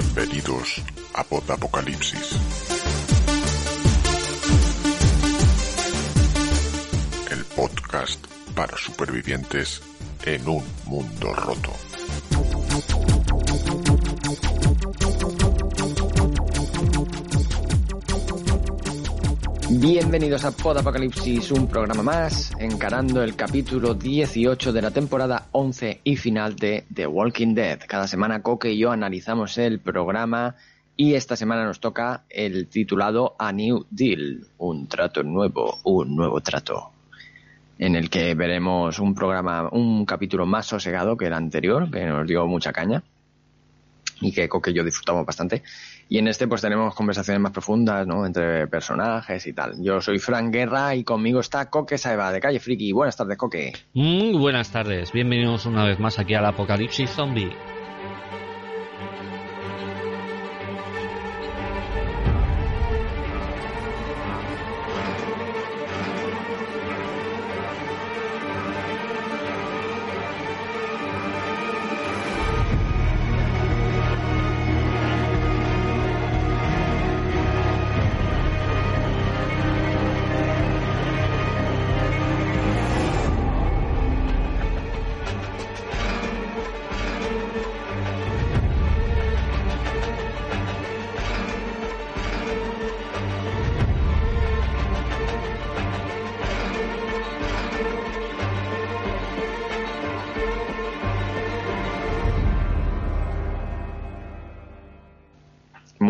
Bienvenidos a Pod Apocalipsis. El podcast para supervivientes en un mundo roto. Bienvenidos a Pod Apocalipsis, un programa más, encarando el capítulo 18 de la temporada 11 y final de The Walking Dead. Cada semana Coque y yo analizamos el programa y esta semana nos toca el titulado A New Deal, un trato nuevo, un nuevo trato, en el que veremos un programa, un capítulo más sosegado que el anterior, que nos dio mucha caña y que Coque y yo disfrutamos bastante. Y en este pues tenemos conversaciones más profundas, ¿no? Entre personajes y tal. Yo soy Frank Guerra y conmigo está Coque Saeva de Calle Friki. Buenas tardes, Coque. Muy buenas tardes. Bienvenidos una vez más aquí al Apocalipsis Zombie.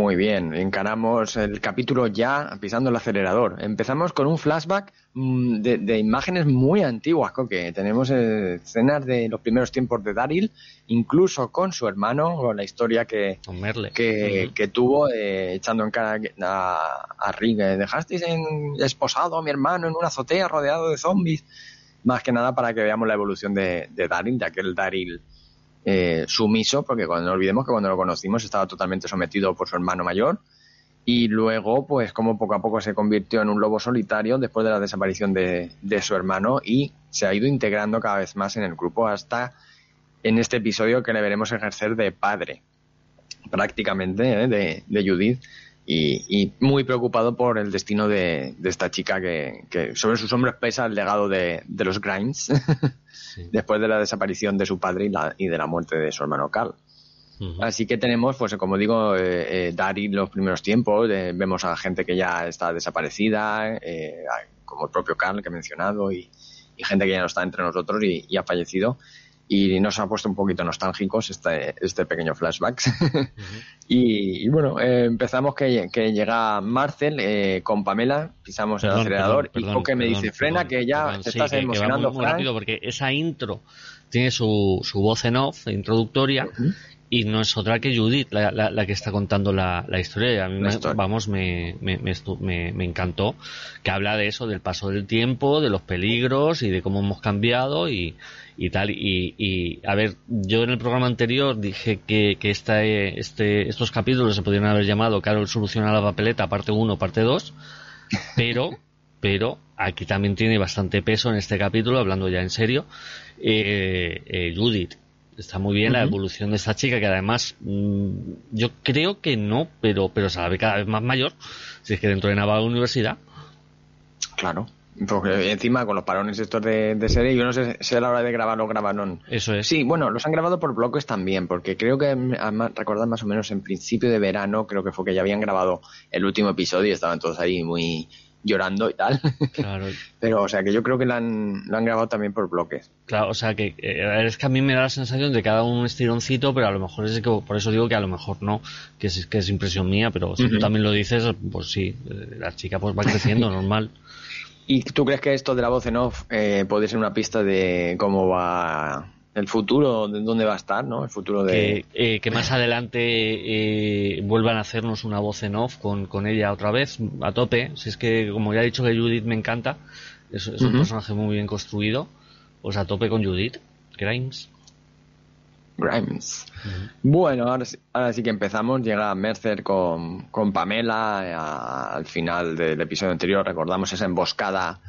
Muy bien, encaramos el capítulo ya pisando el acelerador. Empezamos con un flashback mm, de, de imágenes muy antiguas, Coque. Tenemos eh, escenas de los primeros tiempos de Daryl, incluso con su hermano, con la historia que, que, que tuvo eh, echando en cara a, a Rick. eh, Dejasteis en, esposado a mi hermano en una azotea rodeado de zombies. Más que nada para que veamos la evolución de, de Daryl, de aquel Daryl eh, sumiso, porque cuando no olvidemos que cuando lo conocimos estaba totalmente sometido por su hermano mayor. Y luego, pues, como poco a poco se convirtió en un lobo solitario después de la desaparición de, de su hermano y se ha ido integrando cada vez más en el grupo hasta en este episodio que le veremos ejercer de padre prácticamente ¿eh? de, de Judith y, y muy preocupado por el destino de, de esta chica que, que sobre sus hombros pesa el legado de, de los Grimes Sí. después de la desaparición de su padre y, la- y de la muerte de su hermano Carl. Así que tenemos, pues como digo, eh, eh, Daryl los primeros tiempos, eh, vemos a gente que ya está desaparecida, eh, como el propio Carl que he mencionado, y, y gente que ya no está entre nosotros y, y ha fallecido. Y nos ha puesto un poquito nostálgicos este, este pequeño flashback. y, y bueno, eh, empezamos que, que llega Marcel eh, con Pamela, pisamos el Perdón, acelerador perdón, y Coque me perdón, dice, frena perdón, que ya perdón, te sí, estás que- que emocionando, muy, muy Frank". rápido porque esa intro tiene su, su voz en off introductoria. Y no es otra que Judith la, la- la que está contando la, la historia. A mí, me- historia. vamos, me, me, me, estu- me- me encantó que habla de eso, del paso del tiempo, de los peligros y de cómo hemos cambiado y, y tal. Y, y, a ver, yo en el programa anterior dije que, que esta, eh, este, estos capítulos se podrían haber llamado Carol soluciona la papeleta, parte 1, parte 2, pero, pero aquí también tiene bastante peso en este capítulo, hablando ya en serio, eh, eh, Judith. Está muy bien la evolución de esta chica, que además mm, yo creo que no, pero, pero se la ve cada vez más mayor. Si es que dentro de Navarra Universidad, Claro. Porque encima con los parones estos de, de serie, yo no sé si a la hora de grabar lo grabaron. eso es. Sí, bueno, los han grabado por bloques también, porque creo que, recordad más o menos en principio de verano, creo que fue que ya habían grabado el último episodio y estaban todos ahí muy llorando y tal. Claro, Pero, o sea, que yo creo que lo han, lo han grabado también por bloques. claro, o sea que eh, es que a mí me da la sensación de que ha dado un estironcito, pero a lo mejor es que, por eso digo que a lo mejor no, que es, que es impresión mía, pero si tú también lo dices, pues sí, eh, la chica pues va creciendo, normal. ¿Y tú crees que esto de la voz en off eh, puede ser una pista de cómo va el futuro, de dónde va a estar, ¿no? El futuro de... que, eh, que más adelante eh, vuelvan a hacernos una voz en off con, con ella otra vez, a tope. Si es que, como ya he dicho que Judith me encanta, es, es un personaje muy bien construido, pues a tope con Judith, Grimes. Grimes. Bueno, ahora, sí- ahora sí que empezamos. Llega Mercer con, con Pamela eh, a- al final del episodio anterior. Recordamos esa emboscada,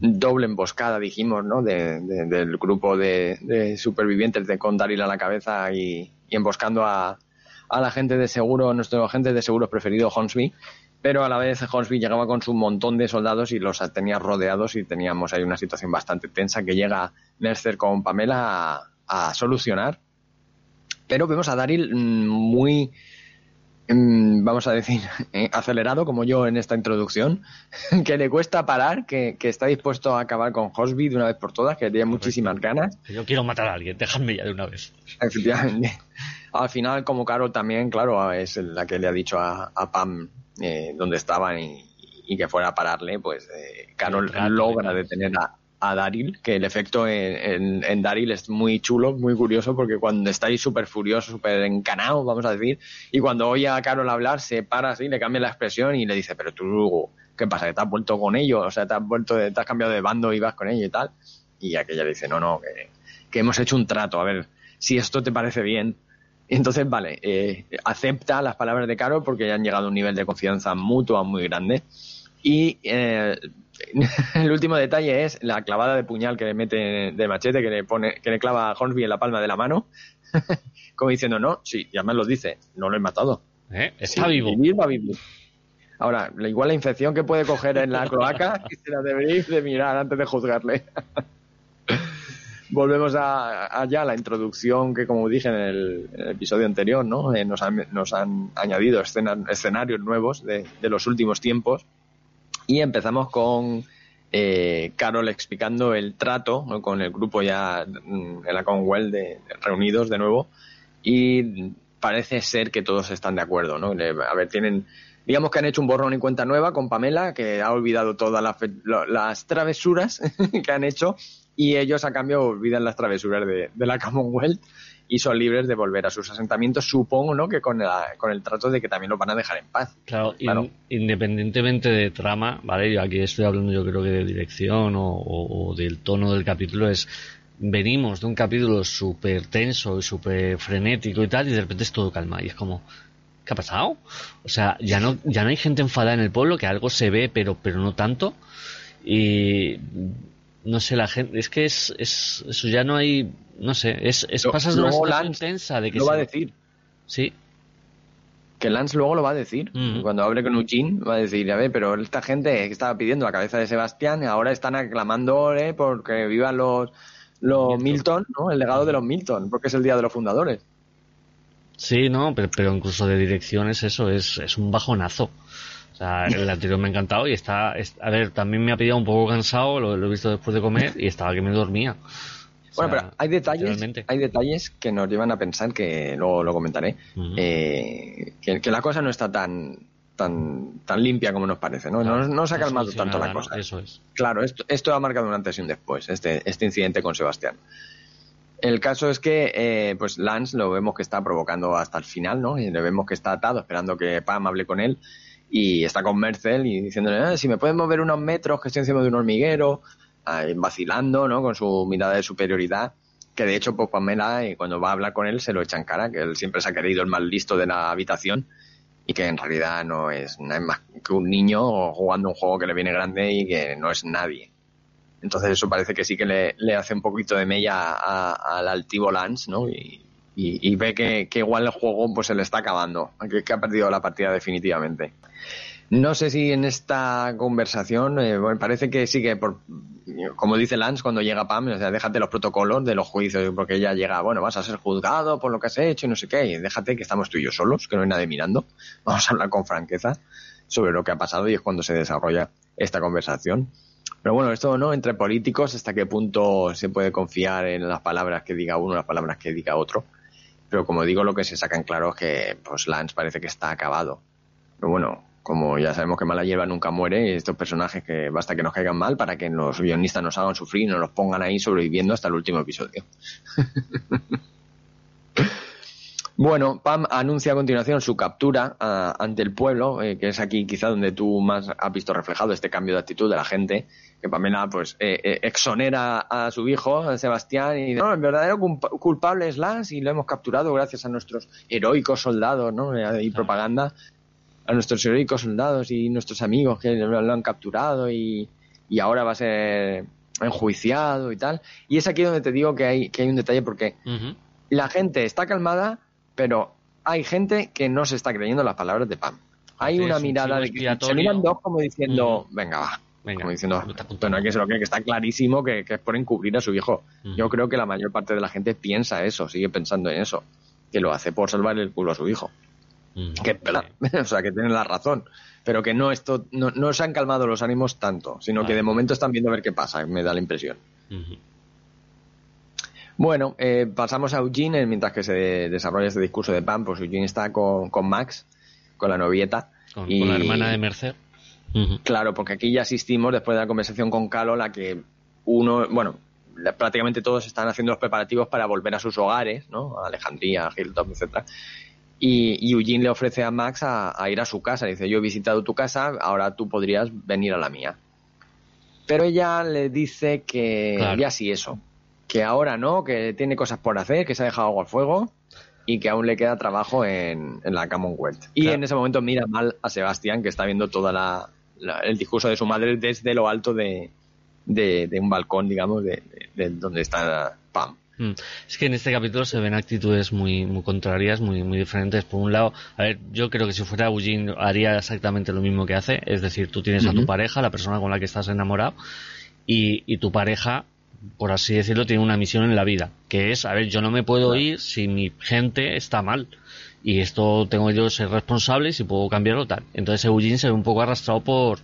doble emboscada, dijimos, ¿no? De- de- del grupo de, de supervivientes de con Daryl a la cabeza y, emboscando a, al agente de seguro, nuestro agente de seguros preferido, Hornsby, pero a la vez Hornsby llegaba con su montón de soldados y los tenía rodeados y teníamos ahí una situación bastante tensa que llega Mercer con Pamela a, solucionar. Pero vemos a Daryl mm, muy, vamos a decir, eh, acelerado como yo en esta introducción, que le cuesta parar, que, está dispuesto a acabar con Hornsby de una vez por todas, que tiene muchísimas ganas. Yo quiero matar a alguien, dejadme ya de una vez. Efectivamente. Al final, como Carol también, claro, es la que le ha dicho a Pam eh, donde estaban y, que fuera a pararle, pues eh, Carol logra detener a, a Daryl, que el efecto en, en, Daryl es muy chulo, muy curioso, porque cuando está ahí súper furioso, súper encanado, vamos a decir, y cuando oye a Carol hablar, se para así, le cambia la expresión y le dice, pero tú, ¿qué pasa? ¿Que te has vuelto con ellos? O sea, te has vuelto, te has cambiado de bando y vas con ellos y tal. Y aquella le dice, no, no, que, que hemos hecho un trato, a ver, si esto te parece bien, entonces, vale, eh, acepta las palabras de Caro porque ya han llegado a un nivel de confianza mutua muy grande. Y eh, el último detalle es la clavada de puñal que le mete de machete, que le pone, que le clava a Hornsby en la palma de la mano, como diciendo, no, sí, y además lo dice, no lo he matado. ¿Eh? Está vivo. Ahora, igual la infección que puede coger en la cloaca, se la deberéis de mirar antes de juzgarle volvemos a, a, la introducción que, como dije en el, episodio anterior, ¿no? Eh, nos, han, nos, han, añadido escenarios nuevos de, los últimos tiempos y empezamos con eh, Carol explicando el trato con el grupo ya mm, en la Commonwealth reunidos de nuevo y parece ser que todos están de acuerdo, ¿no? A ver, tienen digamos que han hecho un borrón y cuenta nueva con Pamela, que ha olvidado todas las travesuras que han hecho y ellos a cambio olvidan las travesuras de, la Commonwealth y son libres de volver a sus asentamientos, supongo, ¿no? Que con, con el trato de que también los van a dejar en paz. Claro, independientemente de trama, ¿vale? Yo aquí estoy hablando yo creo que de dirección o, del tono del capítulo, es venimos de un capítulo súper tenso y súper frenético y tal, y de repente es todo calma, y es como, ¿qué ha pasado? O sea, ya no, ya no hay gente enfadada en el pueblo, que algo se ve, pero, pero no tanto, y no sé, la gente, es que es, es eso ya no hay, no sé, es, es pasas de una situación intensa de que lo va a decir. Sí. Que Lance luego lo va a decir. Mm. Cuando hable con Eugene va a decir, a ver, pero esta gente que estaba pidiendo la cabeza de Sebastián ahora están aclamándole porque vivan los, los Milton, ¿no? El legado de los Milton, porque es el día de los fundadores. Sí, no, pero, pero incluso de dirección es eso, es, es un bajonazo sea, el anterior me ha encantado y está, a ver, también me ha pillado un poco cansado, lo, he visto después de comer y estaba que me dormía. bueno, pero hay detalles, hay detalles que nos llevan a pensar que luego lo comentaré, eh, que, la cosa no está tan tan tan limpia como nos parece, ¿no? no, se ha calmado tanto la cosa. Eso es. Claro, esto, esto ha marcado un antes y un después, este, este incidente con Sebastián. El caso es que, eh, pues Lance lo vemos que está provocando hasta el final, ¿no? Y le vemos que está atado, esperando que Pam hable con él y está con Mercel y diciéndole, eh, si me puedes mover unos metros, que estoy encima de un hormiguero, vacilando, ¿no? Con su mirada de superioridad, que de hecho, pues Pamela, y cuando va a hablar con él, se lo echa en cara, que él siempre se ha querido el más listo de la habitación y que en realidad no es, no es más que un niño jugando un juego que le viene grande y que no es nadie. Entonces eso parece que sí que le, le hace un poquito de mella al altivo Lance, ¿no? Y, y, ve que, igual el juego pues se le está acabando, que, que ha perdido la partida definitivamente. No sé si en esta conversación, eh, parece que sí que, por, como dice Lance cuando llega Pam, o sea, déjate los protocolos de los juicios, porque ella llega, bueno, vas a ser juzgado por lo que has hecho y no sé qué, y déjate que estamos tú y yo solos, que no hay nadie mirando, vamos a hablar con franqueza sobre lo que ha pasado y es cuando se desarrolla esta conversación. Pero bueno, esto no, entre políticos, hasta qué punto se puede confiar en las palabras que diga uno, las palabras que diga otro. Pero como digo, lo que se saca en claro es que pues Lance parece que está acabado. Pero bueno, como ya sabemos que mala hierba nunca muere, estos personajes que basta que nos caigan mal para que los guionistas nos hagan sufrir y nos los pongan ahí sobreviviendo hasta el último episodio. Bueno, Pam anuncia a continuación su captura ah, ante el pueblo, eh, que es aquí quizá donde tú más has visto reflejado este cambio de actitud de la gente, que Pamela pues eh, eh, exonera a su hijo, Sebastián, y no, el verdadero culpable es Lance y lo hemos capturado gracias a nuestros heroicos soldados, ¿no? Y propaganda, a nuestros heroicos soldados y nuestros amigos que lo, han capturado y, ahora va a ser enjuiciado y tal. Y es aquí donde te digo que hay, que hay un detalle porque la gente está calmada pero hay gente que no se está creyendo las palabras de Pam. Hay una un mirada de que se miran dos como diciendo, venga, va. Venga, como diciendo, bueno, hay que se lo cree, que está clarísimo que, que es por encubrir a su hijo. Ujú. Yo creo que la mayor parte de la gente piensa eso, sigue pensando en eso, que lo hace por salvar el culo a su hijo. Ujú. Que verdad, o sea, que tienen la razón, pero que no esto no, no se han calmado los ánimos tanto, sino que de momento están viendo a ver qué pasa, me da la impresión. Bueno, eh, pasamos a Eugene, eh, mientras que se desarrolla este discurso de Pam, pues Eugene está con, con Max, con la novieta. Con, y- con la hermana de Mercer. Ujú. Claro, porque aquí ya asistimos después de la conversación con Calo, la que uno, bueno, prácticamente todos están haciendo los preparativos para volver a sus hogares, ¿no? A Alejandría, a Hilltop, etcétera. Y, y Eugene le ofrece a Max a, a ir a su casa. Dice, yo he visitado tu casa, ahora tú podrías venir a la mía. Pero ella le dice que Claro. ya sí eso, que ahora no, que tiene cosas por hacer, que se ha dejado algo al fuego y que aún le queda trabajo en, en la Commonwealth. Y Claro. en ese momento mira mal a Sebastián, que está viendo toda la, la- el discurso de su madre desde lo alto de, de, de un balcón, digamos, de, de- de donde está Pam. Mm. Es que en este capítulo se ven actitudes muy, muy contrarias, muy, muy diferentes. Por un lado, a ver, yo creo que si fuera Eugene haría exactamente lo mismo que hace. Es decir, tú tienes a tu pareja, la persona con la que estás enamorado, y, y tu pareja, por así decirlo, tiene una misión en la vida, que es, a ver, yo no me puedo Claro. ir si mi gente está mal. Y esto tengo yo que ser responsable y si puedo cambiarlo tal. Entonces Eugene se ve un poco arrastrado por,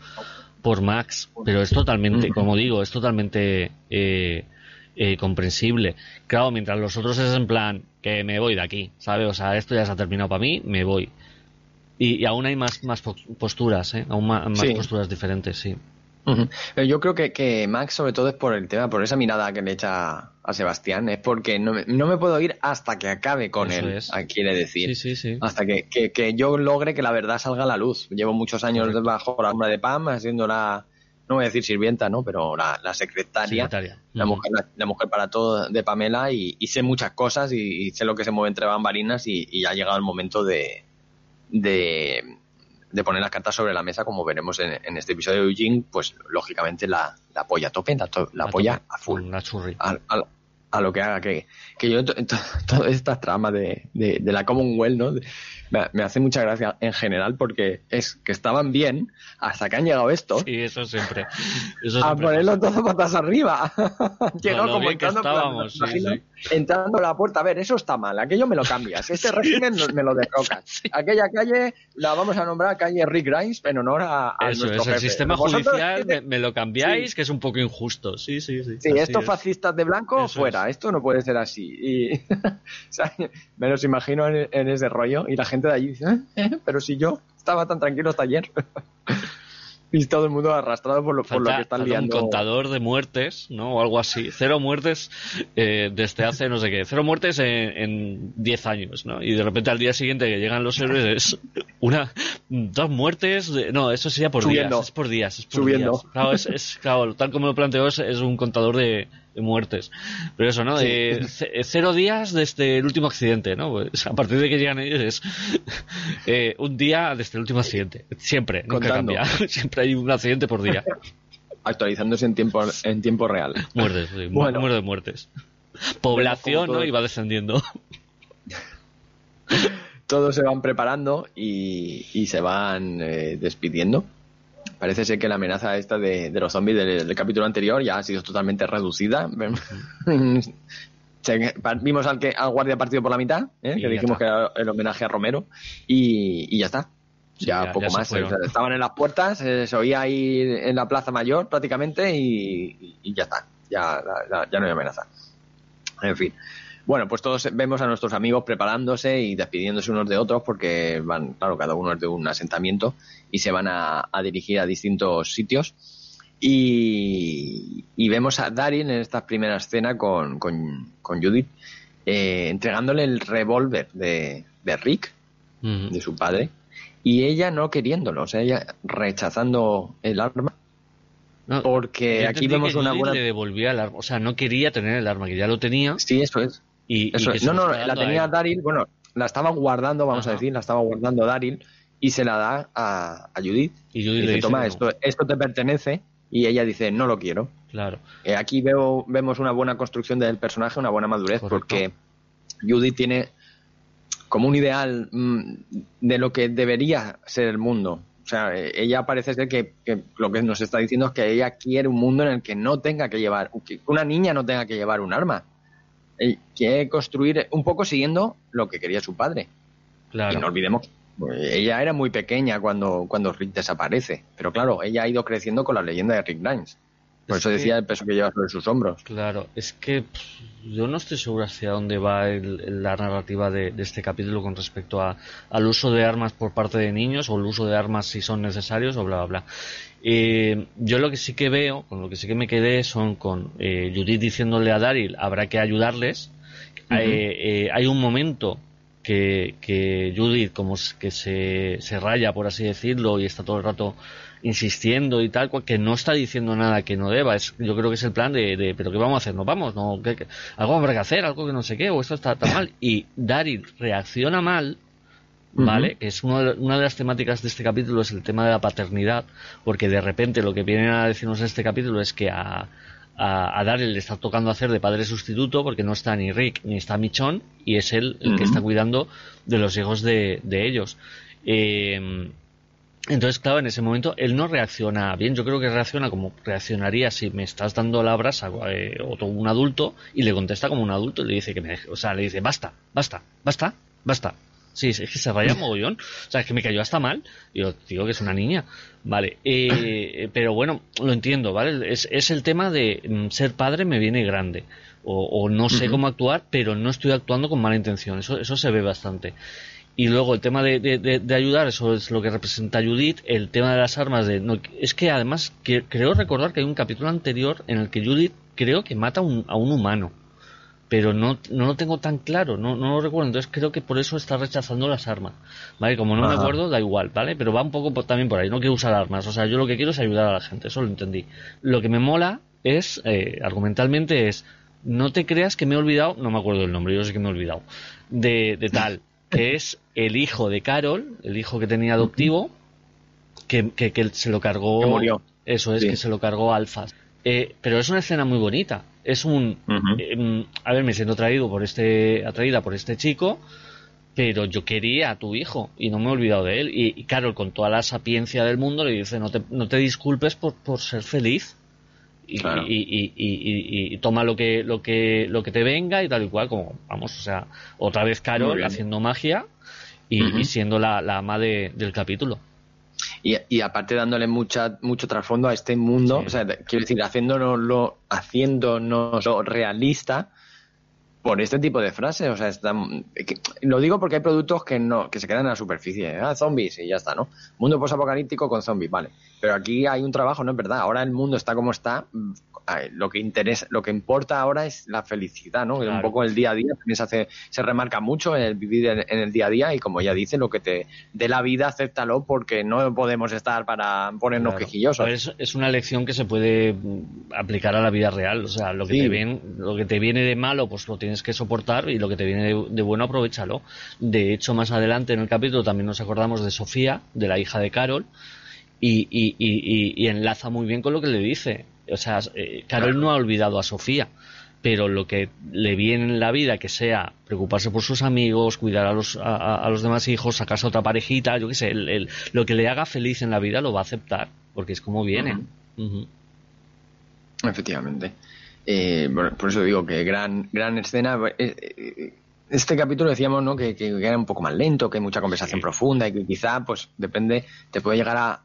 por Max, pero es totalmente, como digo, es totalmente eh, eh, comprensible. Claro, mientras los otros es en plan que me voy de aquí, ¿sabes? O sea, esto ya se ha terminado para mí, me voy. Y, y aún hay más, más po- posturas, ¿eh? Aún más, Sí. posturas diferentes, sí. Pero yo creo que, que Max, sobre todo, es por el tema, por esa mirada que le echa a Sebastián, es porque no me, no me puedo ir hasta que acabe con Eso él, es. quiere decir. Sí, sí, sí. Hasta que, que, que yo logre que la verdad salga a la luz. Llevo muchos años Correcto. bajo la sombra de Pam, haciendo la, no voy a decir sirvienta, ¿no? Pero la, la secretaria. Secretaria. La mujer, la, la mujer para todo de Pamela y, y sé muchas cosas y, y sé lo que se mueve entre bambalinas y, y ha llegado el momento de, de, de poner las cartas sobre la mesa como veremos en, en este episodio de Eugene, pues lógicamente la, la apoya a tope, la, to- la A apoya tope, a full con La churri. a, a- a lo que haga que, que yo to- to- todas estas tramas de, de, de la Commonwealth ¿no? Me, me hace mucha gracia en general porque es que estaban bien hasta que han llegado estos Sí, eso siempre. Eso a siempre ponerlo pasa. todo patas arriba. Llegó lo como entrando, estábamos, sí, imagino, sí. entrando a la puerta. A ver, eso está mal, aquello me lo cambias. Este régimen no- me lo derrocas. Aquella calle la vamos a nombrar calle Rick Grimes en honor a, a Eso nuestro es, el jefe. sistema Vosotros judicial me, me lo cambiáis, Sí. que es un poco injusto. Sí, sí, sí. Sí, estos es. fascistas de blanco, Eso fuera. Esto no puede ser así. Y, o sea, me los imagino en, en ese rollo y la gente de allí dice, "¿Eh? ¿Eh? pero si yo estaba tan tranquilo hasta ayer. y todo el mundo arrastrado por lo, por lo Falta- que están falta liando. un contador de muertes, ¿no? O algo así. Cero muertes eh, desde hace no sé qué. Cero muertes en, en 10 años, ¿no? Y de repente al día siguiente que llegan los héroes es una, dos muertes. de- no, eso sería por Subiendo. días. Es por días. Es por Subiendo. días. Claro, es, es- claro, tal como lo planteo es, es un contador de, de muertes. Pero eso, ¿no? Sí. De ce- cero días desde el último accidente, ¿no? Pues a partir de que llegan ellos es eh, un día desde el último accidente. Siempre, nunca Contando. cambia. Siempre hay un accidente por día. actualizándose en tiempo en tiempo real. Muertes, sí, mu- Bueno. número de muertes. Población, ¿no? Iba descendiendo. Todos se van preparando y, y se van eh, despidiendo. Parece ser que la amenaza esta de, de los zombies del, del capítulo anterior ya ha sido totalmente reducida. Vimos al, que, al guardia partido por la mitad, ¿eh? Que dijimos está. que era el homenaje a Romero, y, y ya está. Sí, ya, poco ya más. Estaban en las puertas, eh, se oía ahí en la Plaza Mayor prácticamente y, y ya está. Ya, ya- ya no hay amenaza. En fin. Bueno, pues todos vemos a nuestros amigos preparándose y despidiéndose unos de otros porque van, claro, cada uno es de un asentamiento y se van a, a dirigir a distintos sitios. Y, y vemos a Daryl en esta primera escena con, con, con Judith eh, entregándole el revólver de, de Rick, de su padre, y ella no queriéndolo, o sea, ella rechazando el arma No, porque aquí vemos que una buena... le devolvía el arma. O sea, no quería tener el arma, que ya lo tenía. Sí, eso es. Y, que No, no, la tenía. Daryl, bueno, la estaba guardando, vamos a decir, la estaba guardando Daryl y se la da a, a Judith. Y Y Judith le dice, dice toma, que no. esto, esto te pertenece. Y ella dice, no lo quiero. Claro. Eh, aquí veo, vemos una buena construcción del personaje, una buena madurez, Correcto. porque Judith tiene como un ideal mm, de lo que debería ser el mundo. O sea, ella parece ser que, lo que nos está diciendo es que ella quiere un mundo en el que no tenga que llevar, que una niña no tenga que llevar un arma. Quiere construir un poco siguiendo lo que quería su padre. Claro. Y no olvidemos, pues, ella era muy pequeña cuando, cuando Rick desaparece. Pero claro, ella ha ido creciendo con la leyenda de Rick Grimes. Por eso decía el peso que lleva sobre sus hombros. Claro, es que yo no estoy seguro hacia dónde va la narrativa de, este capítulo con respecto a, al uso de armas por parte de niños o el uso de armas si son necesarios o bla, bla, bla. Eh, yo lo que sí que veo, con lo que sí que me quedé, son con eh, Judith diciéndole a Daryl, habrá que ayudarles. Eh, hay un momento que, que Judith como que se, se raya, por así decirlo, y está todo el rato insistiendo y tal, que no está diciendo nada que no deba. Es, yo creo que es el plan de, pero ¿qué vamos a hacer? ¿Nos vamos? ¿No? ¿Qué, algo habrá que hacer, algo que no sé qué, o esto está tan mal. Y Daryl reacciona mal, ¿vale? Es una de las temáticas de este capítulo, es el tema de la paternidad, porque de repente lo que viene a decirnos este capítulo es que a, a, Daryl le está tocando hacer de padre sustituto porque no está ni Rick ni está Michon y es él el que está cuidando de los hijos de, de ellos. Eh, entonces, claro, en ese momento él no reacciona bien. Yo creo que reacciona como reaccionaría si me estás dando la brasa eh, o un adulto y le contesta como un adulto y le dice que me o sea, le dice basta, basta, basta, basta. Sí, es que se raya mogollón. O sea, es que me cayó hasta mal. Y yo digo que es una niña. Vale. Eh, pero bueno, lo entiendo, ¿vale? Es, es el tema de mm, ser padre me viene grande. O, no sé cómo actuar, pero no estoy actuando con mala intención. Eso, eso se ve bastante. Y luego el tema de, de, ayudar, eso es lo que representa Judith. El tema de las armas, de, es que además creo recordar que hay un capítulo anterior en el que Judith creo que mata un, a un humano. Pero no, no lo tengo tan claro, no, no lo recuerdo. Entonces creo que por eso está rechazando las armas. ¿Vale? Como no me acuerdo, da igual, ¿vale? Pero va un poco también por ahí. No quiero usar armas. O sea, yo lo que quiero es ayudar a la gente. Eso lo entendí. Lo que me mola es, eh, argumentalmente, es. No te creas que me he olvidado, no me acuerdo del nombre, yo sé que me he olvidado, de, de tal que es el hijo de Carol, el hijo que tenía adoptivo, que, que, se lo cargó. Que murió. Eso es, que se lo cargó Alfas. Eh, pero es una escena muy bonita. Es un. Em, a ver, me siento atraído por este, atraída por este chico, pero yo quería a tu hijo y no me he olvidado de él. Y, Carol, con toda la sapiencia del mundo, le dice: No te, no te disculpes por, por ser feliz y, toma lo que lo que lo que te venga y tal y cual como vamos o sea otra vez Carol haciendo magia y, siendo la, la ama del capítulo y, aparte dándole mucha mucho trasfondo a este mundo o sea quiero decir haciéndonos haciéndonos realista por este tipo de frases. O sea, lo digo porque hay productos que no que se quedan en la superficie. ¿eh? Ah, zombies y ya está, ¿no? Mundo posapocalíptico con zombies, vale. Pero aquí hay un trabajo, ¿no? Es verdad. Ahora el mundo está como está lo que interesa, lo que importa ahora es la felicidad, ¿no? Un poco el día a día también se hace, se remarca mucho el vivir en, el día a día y como ya dice, lo que te dé la vida, acéptalo porque no podemos estar para ponernos quejillosos. es, una lección que se puede mm, aplicar a la vida real, o sea, lo que te viene, lo que te viene de malo, pues lo tienes que soportar y lo que te viene de, de bueno, aprovechalo. De hecho, más adelante en el capítulo también nos acordamos de Sofía, de la hija de Carol, y, y, y, enlaza muy bien con lo que le dice. O sea, eh, Carol no ha olvidado a Sofía, pero lo que le viene en la vida, que sea preocuparse por sus amigos, cuidar a los, a, los demás hijos, sacarse otra parejita, yo qué sé, el, lo que le haga feliz en la vida lo va a aceptar, porque es como viene. Efectivamente. Eh, por eso digo que gran, gran escena. Eh, este capítulo decíamos ¿no? que, que, era un poco más lento, que hay mucha conversación profunda y que quizá, pues depende, te puede llegar a,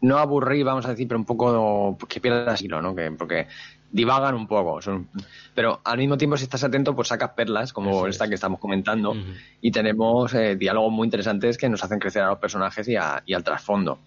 no aburrir, vamos a decir, pero un poco que pierdas hilo, ¿no? Que, porque divagan un poco. pero al mismo tiempo, si estás atento, pues sacas perlas, como esta que estamos comentando, y tenemos eh, diálogos muy interesantes que nos hacen crecer a los personajes y, y al trasfondo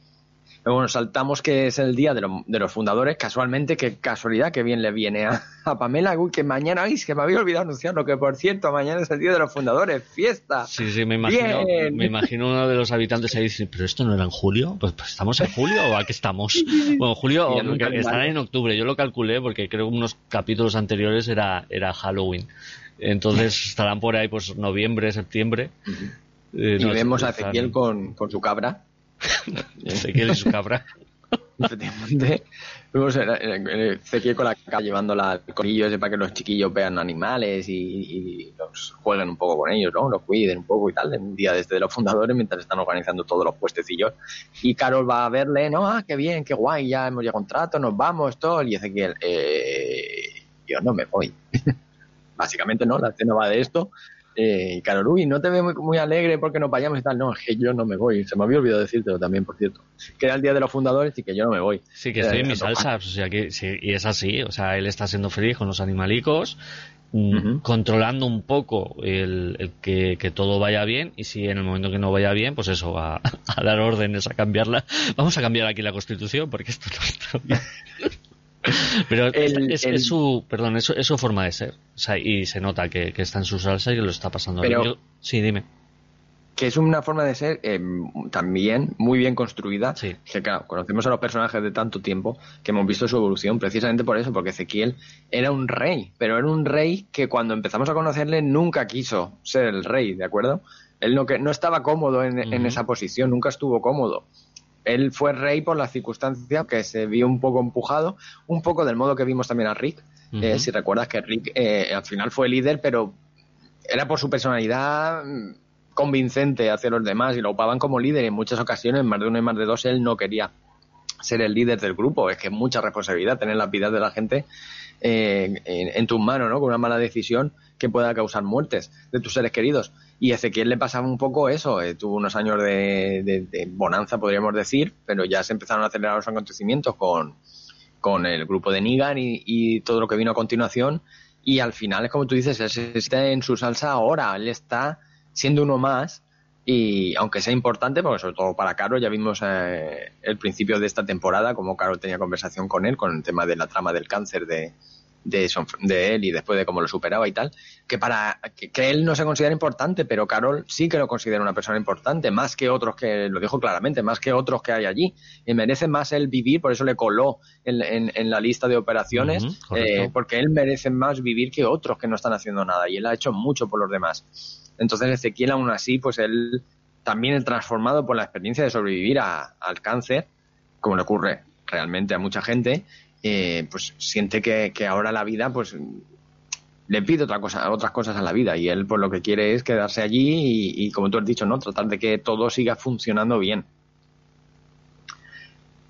bueno, saltamos que es el día de, los fundadores, casualmente, qué casualidad, que bien le viene a, Pamela, uy, que mañana, ay, que me había olvidado anunciarlo, que por cierto, mañana es el día de los fundadores, fiesta. Sí, sí, me imagino, me imagino uno de los habitantes ahí dice, pero esto no era en julio, pues, pues estamos en julio o aquí estamos. Bueno, julio estará en octubre, yo lo calculé porque creo que unos capítulos anteriores era, era Halloween. Entonces estarán por ahí pues noviembre, septiembre. Eh, y vemos a Ezequiel con, con su cabra Ezequiel y su cabra. efectivamente. Vemos Ezequiel con la cara llevando al conillo ese para que los chiquillos vean animales y, y, los jueguen un poco con ellos, ¿no? Los cuiden un poco y tal, un día desde los fundadores mientras están organizando todos los puestecillos. Y Carol va a verle, ¿no? Ah, qué bien, qué guay, ya hemos llegado a contrato, nos vamos, todo. Y Ezequiel, eh, yo no me voy. Básicamente, ¿no? La escena va de esto eh, y Carol, uy, no te veo muy, alegre porque nos vayamos y tal. No, es que yo no me voy. Se me había olvidado decírtelo también, por cierto. Que era el día de los fundadores y que yo no me voy. Sí, que estoy en mis salsas. O sea, que sí, y es así. O sea, él está siendo feliz con los animalicos, mm, controlando un poco el, que, todo vaya bien. Y si en el momento que no vaya bien, pues eso, a, a dar órdenes, a cambiarla. Vamos a cambiar aquí la constitución porque esto no está bien. Pero es, su, perdón, es, su forma de ser. y se nota que, está en su salsa y que lo está pasando bien. sí, dime. Que es una forma de ser eh, también muy bien construida. Que claro, conocemos a los personajes de tanto tiempo que hemos visto su evolución precisamente por eso, porque Ezequiel era un rey, pero era un rey que cuando empezamos a conocerle nunca quiso ser el rey, ¿de acuerdo? Él no, que, no estaba cómodo en, en esa posición, nunca estuvo cómodo él fue rey por la circunstancia que se vio un poco empujado, un poco del modo que vimos también a Rick. Eh, si recuerdas que Rick eh, al final fue líder, pero era por su personalidad mm, convincente hacia los demás y lo ocupaban como líder. Y en muchas ocasiones, más de uno y más de dos, él no quería ser el líder del grupo. Es que es mucha responsabilidad tener la vida de la gente eh, en, tus manos, ¿no? Con una mala decisión que pueda causar muertes de tus seres queridos. Y Ezequiel le pasaba un poco eso, eh, tuvo unos años de, bonanza, podríamos decir, pero ya se empezaron a acelerar los acontecimientos con, con el grupo de Nigan y, todo lo que vino a continuación. Y al final, es como tú dices, él está en su salsa ahora, él está siendo uno más. Y aunque sea importante, porque sobre todo para Caro, ya vimos eh, el principio de esta temporada, como Caro tenía conversación con él con el tema de la trama del cáncer de, de, de él y después de cómo lo superaba y tal, que para que, él no se considera importante, pero Carol sí que lo considera una persona importante, más que otros que, lo dijo claramente, más que otros que hay allí. Y merece más él vivir, por eso le coló en, en, la lista de operaciones, eh, porque él merece más vivir que otros que no están haciendo nada y él ha hecho mucho por los demás. Entonces Ezequiel aún así, pues él también es transformado por la experiencia de sobrevivir al cáncer, como le ocurre realmente a mucha gente, eh, pues siente que, ahora la vida, pues le pide otra cosa, otras cosas a la vida y él pues lo que quiere es quedarse allí y, como tú has dicho, ¿no? Tratar de que todo siga funcionando bien.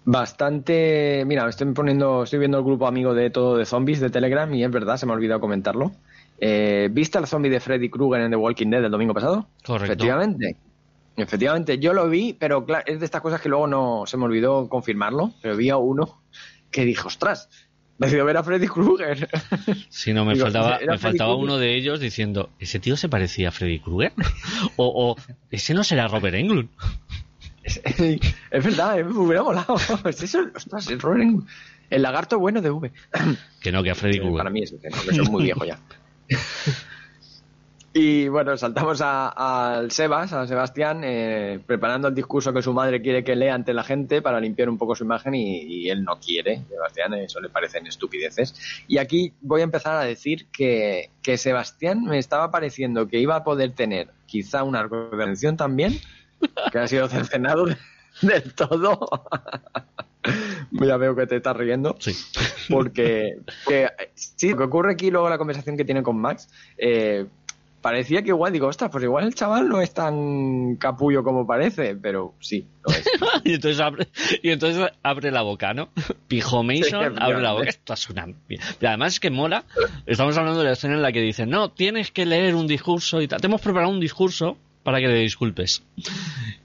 Bastante, mira, estoy poniendo, estoy viendo el grupo amigo de todo de zombies de Telegram y es verdad, se me ha olvidado comentarlo. Eh, ¿Viste al zombie de Freddy Krueger en The Walking Dead el domingo pasado? Correcto. Efectivamente. Efectivamente, yo lo vi, pero claro, es de estas cosas que luego no se me olvidó confirmarlo, pero vi a uno que dije, ostras, decidido ver a Freddy Krueger. Si no, me faltaba, me faltaba uno de ellos diciendo, ¿ese tío se parecía a Freddy Krueger? o, ¿ese no será Robert Englund? Es, verdad, eh, me hubiera molado. Es eso, ostras, es Robert Englund. El lagarto bueno de V. Que no, que a Freddy Krueger. Para mí es que soy muy viejo ya. Y bueno, saltamos al Sebas, a Sebastián, eh, preparando el discurso que su madre quiere que lea ante la gente para limpiar un poco su imagen y, él no quiere, Sebastián, eso le parecen estupideces. Y aquí voy a empezar a decir que, que Sebastián me estaba pareciendo que iba a poder tener quizá un arco de redención también, que ha sido cercenado del todo. ya veo que te estás riendo. Sí. Porque, sí, lo que ocurre aquí luego la conversación que tiene con Max, eh, parecía que igual digo, ostras, pues igual el chaval no es tan capullo como parece, pero sí, lo es. y, entonces abre, y entonces abre la boca, ¿no? Pijo Mason abre la boca, esto es una... Y además es que mola, estamos hablando de la escena en la que dicen, no, tienes que leer un discurso y tal, te hemos preparado un discurso para que te disculpes.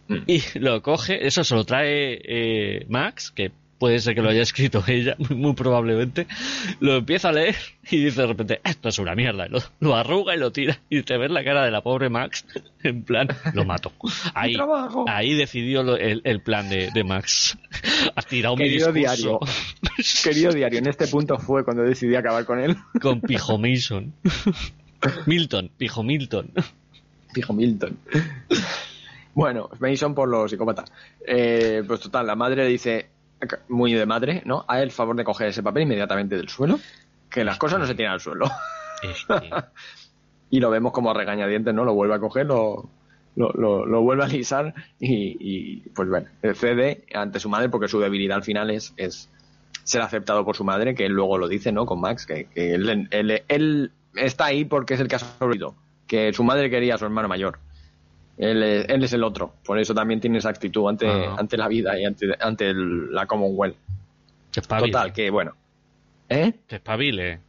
Mm. Y lo coge, eso se lo trae eh, Max, que puede ser que lo haya escrito ella, muy, probablemente, lo empieza a leer y dice de repente, esto es una mierda, lo, arruga y lo tira y te ves la cara de la pobre Max, en plan, lo mato. Ahí, ahí decidió el, plan de, Max. Ha tirado Querido mi discurso. diario. Querido diario, en este punto fue cuando decidí acabar con él. Con Pijo Mason. Milton, Pijo Milton. Pijo Milton. Bueno, Mason por los psicópatas. Eh, pues total, la madre dice, muy de madre, ¿no? A el favor de coger ese papel inmediatamente del suelo, que las cosas no se tiran al suelo. y lo vemos como regañadientes, ¿no? Lo vuelve a coger, lo, lo, lo, lo vuelve a lisar y, y, pues bueno, cede ante su madre porque su debilidad al final es, es ser aceptado por su madre, que él luego lo dice, ¿no? Con Max, que, que él, él, él está ahí porque es el que ha sobrevivido, que su madre quería a su hermano mayor. Él es, él es el otro, por eso también tiene esa actitud ante, Ah. ante la vida y ante, ante el- la Commonwealth. Que. Total, que bueno. ¿Eh? Que espabile.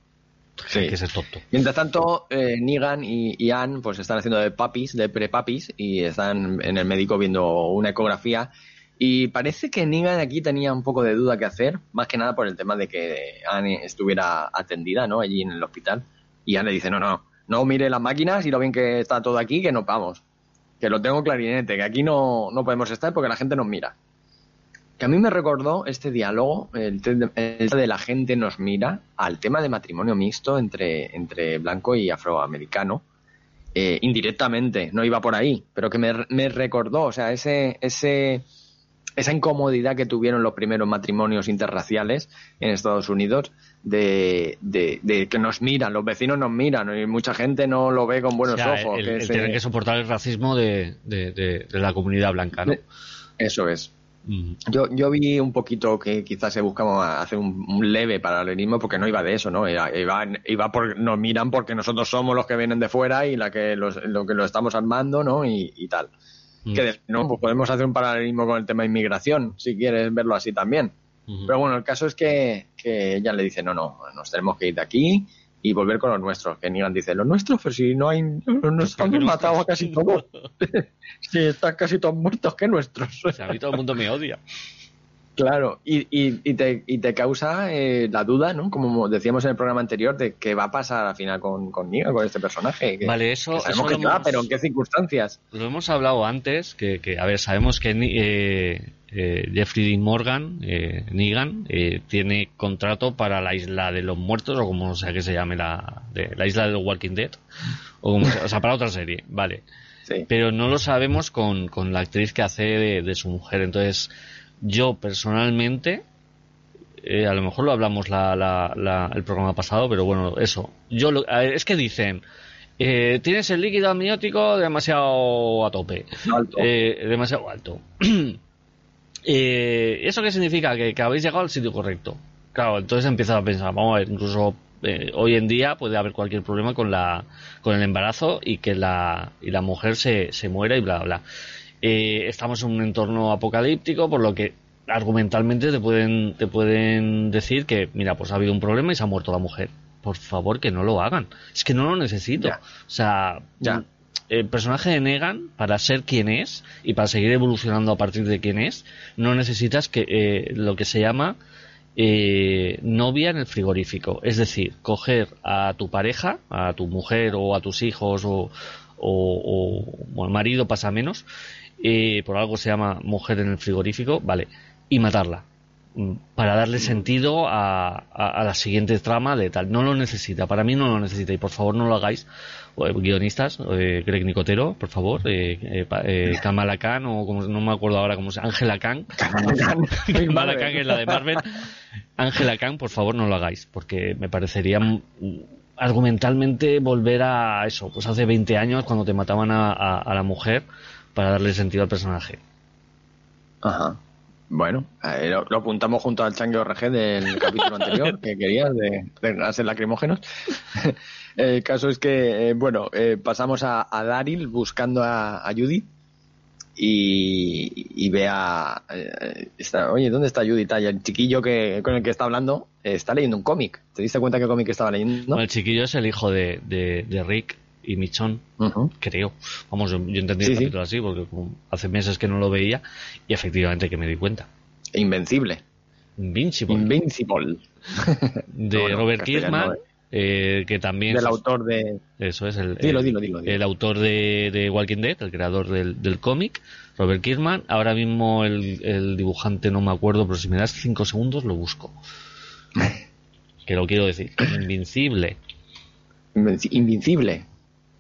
Sí. Que ser tonto. Mientras tanto, eh, Negan y, y Anne pues están haciendo de papis, de prepapis, y están en el médico viendo una ecografía. Y parece que Negan aquí tenía un poco de duda que hacer, más que nada por el tema de que Anne estuviera atendida, ¿no? Allí en el hospital. Y Anne le dice, no, no, no mire las máquinas y lo bien que está todo aquí, que nos vamos. Que lo tengo clarinete, que aquí no, no podemos estar porque la gente nos mira. Que a mí me recordó este diálogo, el, te- el de la gente nos mira, al tema de matrimonio mixto entre, entre blanco y afroamericano. Eh, indirectamente, no iba por ahí, pero que me, me recordó, o sea, ese, ese, esa incomodidad que tuvieron los primeros matrimonios interraciales en Estados Unidos, de, de, de que nos miran, los vecinos nos miran, y mucha gente no lo ve con buenos O sea, ojos. el, que el se- tener que soportar el racismo de, la comunidad blanca, ¿no? Eso es. Mm. Yo, yo vi un poquito que quizás se buscaba hacer un, un leve paralelismo porque no iba de eso, ¿no? Era- Iba, iba por, nos miran porque nosotros somos los que vienen de fuera y la que los, lo que lo estamos armando, ¿no? Y, y tal. Mm. Que no, pues podemos hacer un paralelismo con el tema de inmigración, si quieres verlo así también. Pero bueno, el caso es que, que ella le dice, no, no, nos tenemos que ir de aquí y volver con los nuestros. Que Negan dice, los nuestros, pero si no hay, nos ¿Por qué hemos no matado a casi todos. si están casi todos muertos que nuestros. O sea, a mí todo el mundo me odia. Claro, y, y, y, te, y te causa eh, la duda, ¿no? Como decíamos en el programa anterior, de qué va a pasar al final con, con con este personaje. Que, Vale, eso, que sabemos eso que lo va, pero en qué circunstancias. Lo hemos hablado antes, que, que, a ver, sabemos que eh, eh, Jeffrey Dean Morgan, eh, Negan, eh, tiene contrato para la isla de los muertos, o como sea que se llame la, de, la isla de los Walking Dead, o, como sea, o sea, para otra serie, vale. Sí. Pero no lo sabemos con, con la actriz que hace de, de su mujer. Entonces, yo personalmente, eh, a lo mejor lo hablamos la, la- la- el programa pasado, pero bueno, eso. Yo lo- ver, es que dicen, eh, tienes el líquido amniótico demasiado a tope, Alto. eh, demasiado alto. Eh, ¿Eso qué significa? Que, que habéis llegado al sitio correcto. Claro, entonces empiezas a pensar, vamos a ver, incluso eh, hoy en día puede haber cualquier problema con la con el embarazo y que la y la mujer se, se muera y bla bla. Eh, estamos en un entorno apocalíptico, por lo que argumentalmente te pueden te pueden decir que mira, pues ha habido un problema y se ha muerto la mujer. Por favor, que no lo hagan. Es que no lo necesito. Ya. O sea, Ya. el personaje de Negan, para ser quien es y para seguir evolucionando a partir de quien es, no necesitas que eh, lo que se llama eh, novia en el frigorífico. Es decir, coger a tu pareja, a tu mujer o a tus hijos o, o, o- bueno, marido pasa menos, eh, por algo se llama mujer en el frigorífico, vale, y matarla. mm, Para darle sentido a, a- a la siguiente trama de tal. No lo necesita, para mí no lo necesita y por favor no lo hagáis. eh, guionistas, eh, Greg Nicotero, por favor, eh, eh, Kamala Khan o como, no me acuerdo ahora cómo se Ángela Khan. Kamala Khan es la de Marvel. Ángela Khan, por favor, no lo hagáis, porque me parecería argumentalmente volver a eso, pues hace 20 años cuando te mataban a la mujer para darle sentido al personaje. Ajá. Bueno, eh, lo, lo apuntamos junto al Changue RG del capítulo anterior que querías de, de gases lacrimógenos. El caso es que, eh, bueno, eh, pasamos a, a Daryl buscando a, a Judy y, y ve a... eh, está- oye, ¿dónde está Judy? Está, y el chiquillo que, con el que está hablando está leyendo un cómic. ¿Te diste cuenta qué cómic estaba leyendo? El chiquillo es el hijo de, de- de Rick y Michonne, Ujú. creo. Vamos, yo, yo entendí Sí, el sí. capítulo así porque como hace meses que no lo veía y efectivamente que me di cuenta. Invencible. Invincible, Invincible. de Robert Kirkman, eh. eh, que también Del se- autor de... Eso es el, Dilo, el- dilo, dilo, dilo. el autor de, de Walking Dead, el creador del, del cómic, Robert Kirkman. Ahora mismo el, el dibujante no me acuerdo, pero si me das cinco segundos lo busco. que lo quiero decir. Invincible. Invenci- Invincible.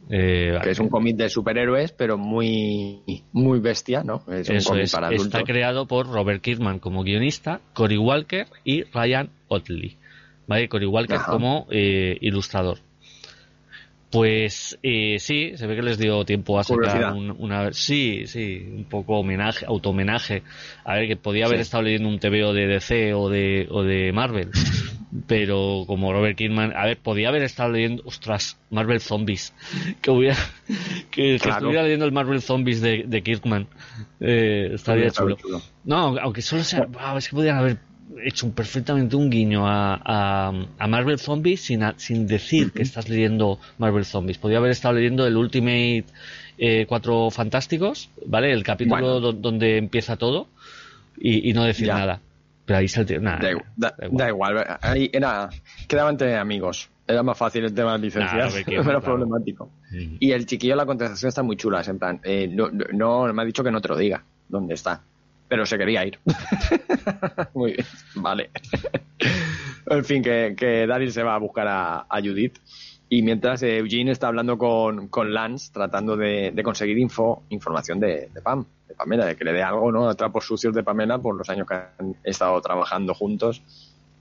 Eh, que es un cómic de superhéroes, pero muy muy bestia, ¿no? Es un eso cómic es. para adultos. Está creado por Robert Kirkman como guionista, Cory Walker y Ryan Otley. ¿Vale? Cory Walker Ajá. como eh, ilustrador. Pues eh, sí, se ve que les dio tiempo a sacar un- una... Sí, sí, un poco homenaje, auto-homenaje. A ver, que podía haber Sí. estado leyendo un TVO de DC o de, o de Marvel. Pero como Robert Kirkman... A ver, podía haber estado leyendo... Ostras, Marvel Zombies. Que hubiera... Que, que Claro. estuviera leyendo el Marvel Zombies de, de Kirkman. Eh, estaría chulo. No, aunque solo sea. wow, es que podrían haber hecho un- perfectamente un guiño a, a, a Marvel Zombies sin, a- sin decir que estás leyendo Marvel Zombies. Podría haber estado leyendo el Ultimate eh, Cuatro Fantásticos, ¿vale? El capítulo Bueno. do- donde empieza todo y, y no decir Ya. nada. Pero ahí. Nada, Da, da- da igual. da igual. Ahí era, quedaba entre amigos. Era más fácil el tema de licencias, claro. problemático. Y el chiquillo, la contestación está muy chula. Es en plan, eh, no, no, no- me ha dicho que no te lo diga dónde está. Pero se quería ir. muy bien, vale. en fin, que, que Daryl se va a buscar a, a Judith. Y mientras eh, Eugene está hablando con, con Lance, tratando de, de conseguir info, información de, de Pam, de Pamela, de que le dé algo, ¿no? Trapos sucios de Pamela por los años que han estado trabajando juntos.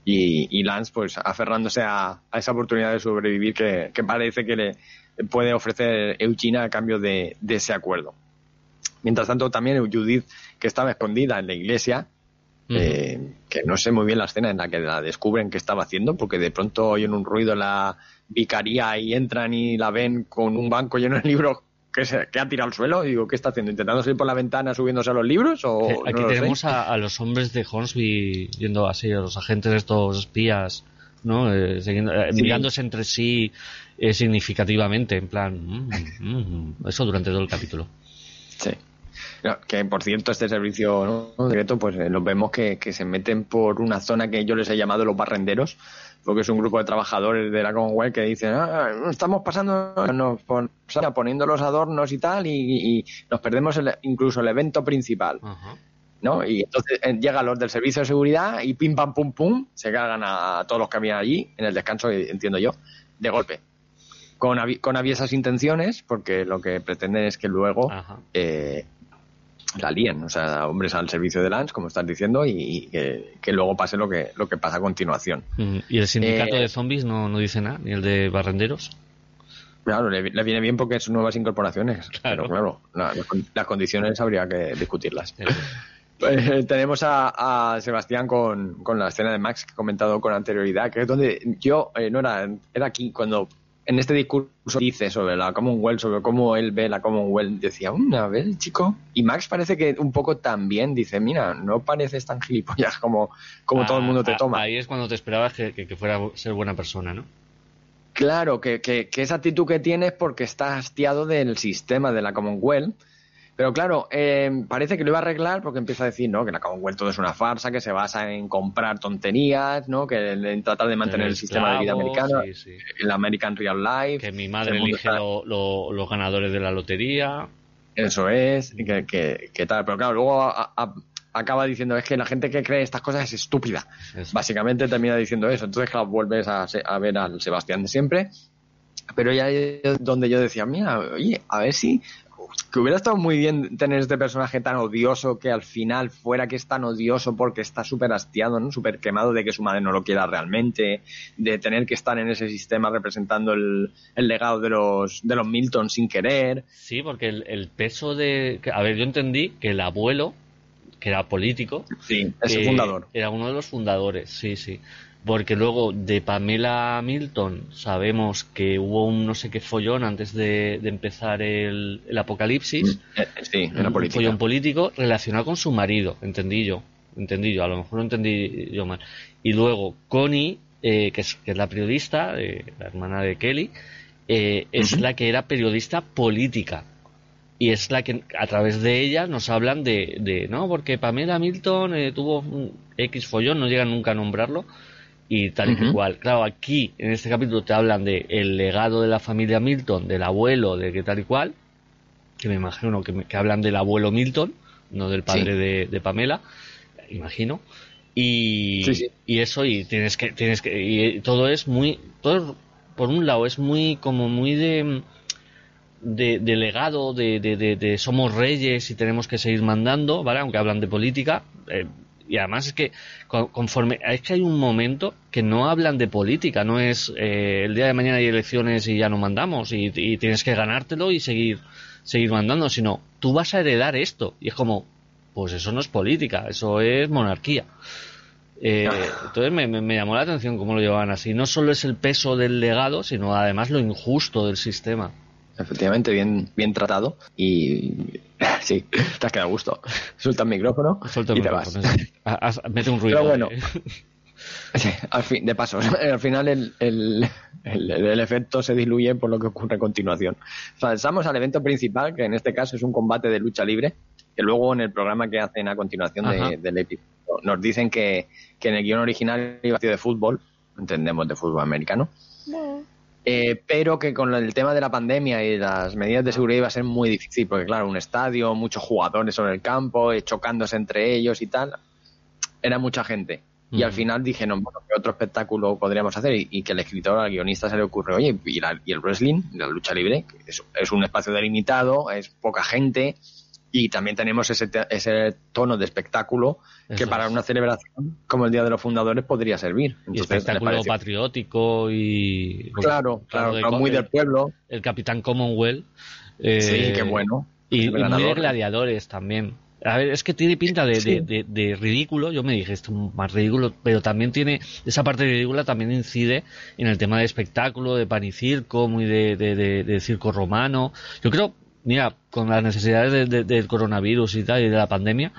Y, y Lance, pues, aferrándose a, a esa oportunidad de sobrevivir que, que parece que le puede ofrecer Eugene a cambio de, de ese acuerdo. Mientras tanto, también Judith, que estaba escondida en la iglesia, eh, que no sé muy bien la escena en la que la descubren que estaba haciendo, porque de pronto oyen un ruido en la vicaría y entran y la ven con un banco lleno de libros que, se, que ha tirado al suelo. Y digo, ¿qué está haciendo? ¿Intentando salir por la ventana subiéndose a los libros? O Aquí tenemos a, a los hombres de Hornsby yendo así, a los agentes de estos espías, ¿no? Eh, siguiendo- eh, Sí. mirándose entre sí eh, significativamente, en plan, mm, mm, eso durante todo el capítulo. Sí. No, que por cierto, este servicio ¿no? secreto, pues eh, los vemos que, que se meten por una zona que yo les he llamado los barrenderos, porque es un grupo de trabajadores de la Commonwealth que dicen, "Ah, estamos pasando, nos pon- poniendo los adornos y tal, y, y nos perdemos el- incluso el evento principal. ¿no? Y entonces eh, llegan los del servicio de seguridad y pim pam pum pum se cargan a todos los que habían allí en el descanso, entiendo yo, de golpe. Con, avi- con aviesas intenciones, porque lo que pretenden es que luego eh, la líen, o sea, hombres al servicio de Lance, como estás diciendo, y, y que, que luego pase lo que, lo que pasa a continuación. Mm, ¿Y el sindicato Eh, de zombies no, no dice nada? ¿Ni el de barrenderos? Claro, le, le viene bien porque son nuevas incorporaciones, Claro. pero claro, la- las con- las condiciones habría que discutirlas. Pues, tenemos a, a Sebastián con, con la escena de Max que he comentado con anterioridad, que es donde yo, eh, no era, era aquí cuando en este discurso dice sobre la Commonwealth, sobre cómo él ve la Commonwealth, decía, "Mm, a ver, chico. Y Max parece que un poco también dice, mira, no pareces tan gilipollas como, como todo el mundo te Ah, toma. Ahí es cuando te esperabas que, que- que fuera a ser buena persona, ¿no? Claro, que, que, esa actitud que tienes porque está hastiado del sistema de la Commonwealth. Pero claro, eh, parece que lo iba a arreglar porque empieza a decir, ¿no? Que la Commonwealth todo es una farsa, que se basa en comprar tonterías, ¿no? Que en tratar de mantener el sistema de vida americano, sí, sí. el American Real Life. Que mi madre el elige está- lo- lo- los ganadores de la lotería. Eso es, que, que, que tal. Pero claro, luego a- a- acaba diciendo, es que la gente que cree estas cosas es estúpida. Eso. Básicamente termina diciendo eso. Entonces, claro, vuelves a, a ver al Sebastián de siempre. Pero ya es donde yo decía, mira, oye, a ver si. Que hubiera estado muy bien tener este personaje tan odioso que al final fuera que es tan odioso porque está súper hastiado, ¿no? Súper quemado de que su madre no lo quiera realmente, de tener que estar en ese sistema representando el, el legado de los, de los Milton sin querer. Sí, porque el, el peso de... A ver, yo entendí que el abuelo, que era político, Sí, es el fundador. Era uno de los fundadores, sí, sí. Porque luego de Pamela Milton sabemos que hubo un no sé qué follón antes de, de empezar el, el apocalipsis. Eh, sí, en la un follón político relacionado con su marido, entendí yo. Entendí yo, a lo mejor lo entendí yo mal. Y luego Connie, eh, que, es, que es la periodista, eh, la hermana de Kelly, eh, es la que era periodista política. Y es la que a través de ella nos hablan de, de no, porque Pamela Milton eh, tuvo un X follón, no llegan nunca a nombrarlo, y tal y igual. Claro, aquí en este capítulo te hablan de el legado de la familia Milton, del abuelo, de que tal y cual, que me imagino que, me- que hablan del abuelo Milton, no del padre Sí. de, de Pamela, imagino. Y, Sí, sí. y eso, y tienes que, tienes que, y todo es muy, todo, por un lado, es muy, como muy de, de, de legado, de, de, de- de somos reyes y tenemos que seguir mandando, ¿vale? Aunque hablan de política, eh, y además es que conforme es que hay un momento que no hablan de política no es eh, el día de mañana hay elecciones y ya no mandamos y, tienes que ganártelo y seguir seguir mandando sino tú vas a heredar esto. Y es como pues eso no es política eso es monarquía. Eh, entonces me, me, llamó la atención cómo lo llevaban así. No solo es el peso del legado sino además lo injusto del sistema efectivamente bien bien tratado y sí, te has quedado a gusto. Suelta el micrófono y te vas. mete un ruido. Pero bueno, al fin, de paso, al final el, el, el, efecto se diluye por lo que ocurre a continuación. Pasamos al evento principal, que en este caso es un combate de lucha libre, que luego en el programa que hacen a continuación de, del episodio nos dicen que, que en el guion original iba a ser de fútbol, entendemos de fútbol americano, eh, pero que con el tema de la pandemia y las medidas de seguridad iba a ser muy difícil, porque claro, un estadio, muchos jugadores sobre el campo, eh, chocándose entre ellos y tal, era mucha gente. Y al final dije, no, bueno, ¿qué otro espectáculo podríamos hacer? Y, que el escritor, al guionista se le ocurre, oye, y, y el wrestling, la lucha libre, es, es, un espacio delimitado, es poca gente, y también tenemos ese, ese tono de espectáculo que para una celebración como el Día de los Fundadores podría servir. y espectáculo patriótico y... Claro, claro, muy del pueblo. El Capitán Commonwealth. Eh, sí, qué bueno. Y, muy de gladiadores también. A ver, es que tiene pinta de, de, ridículo. Yo me dije esto más ridículo, pero también tiene esa parte ridícula también incide en el tema de espectáculo, de pan y circo, muy de, de, circo romano. Yo creo, mira, con las necesidades del coronavirus y tal, y de la pandemia,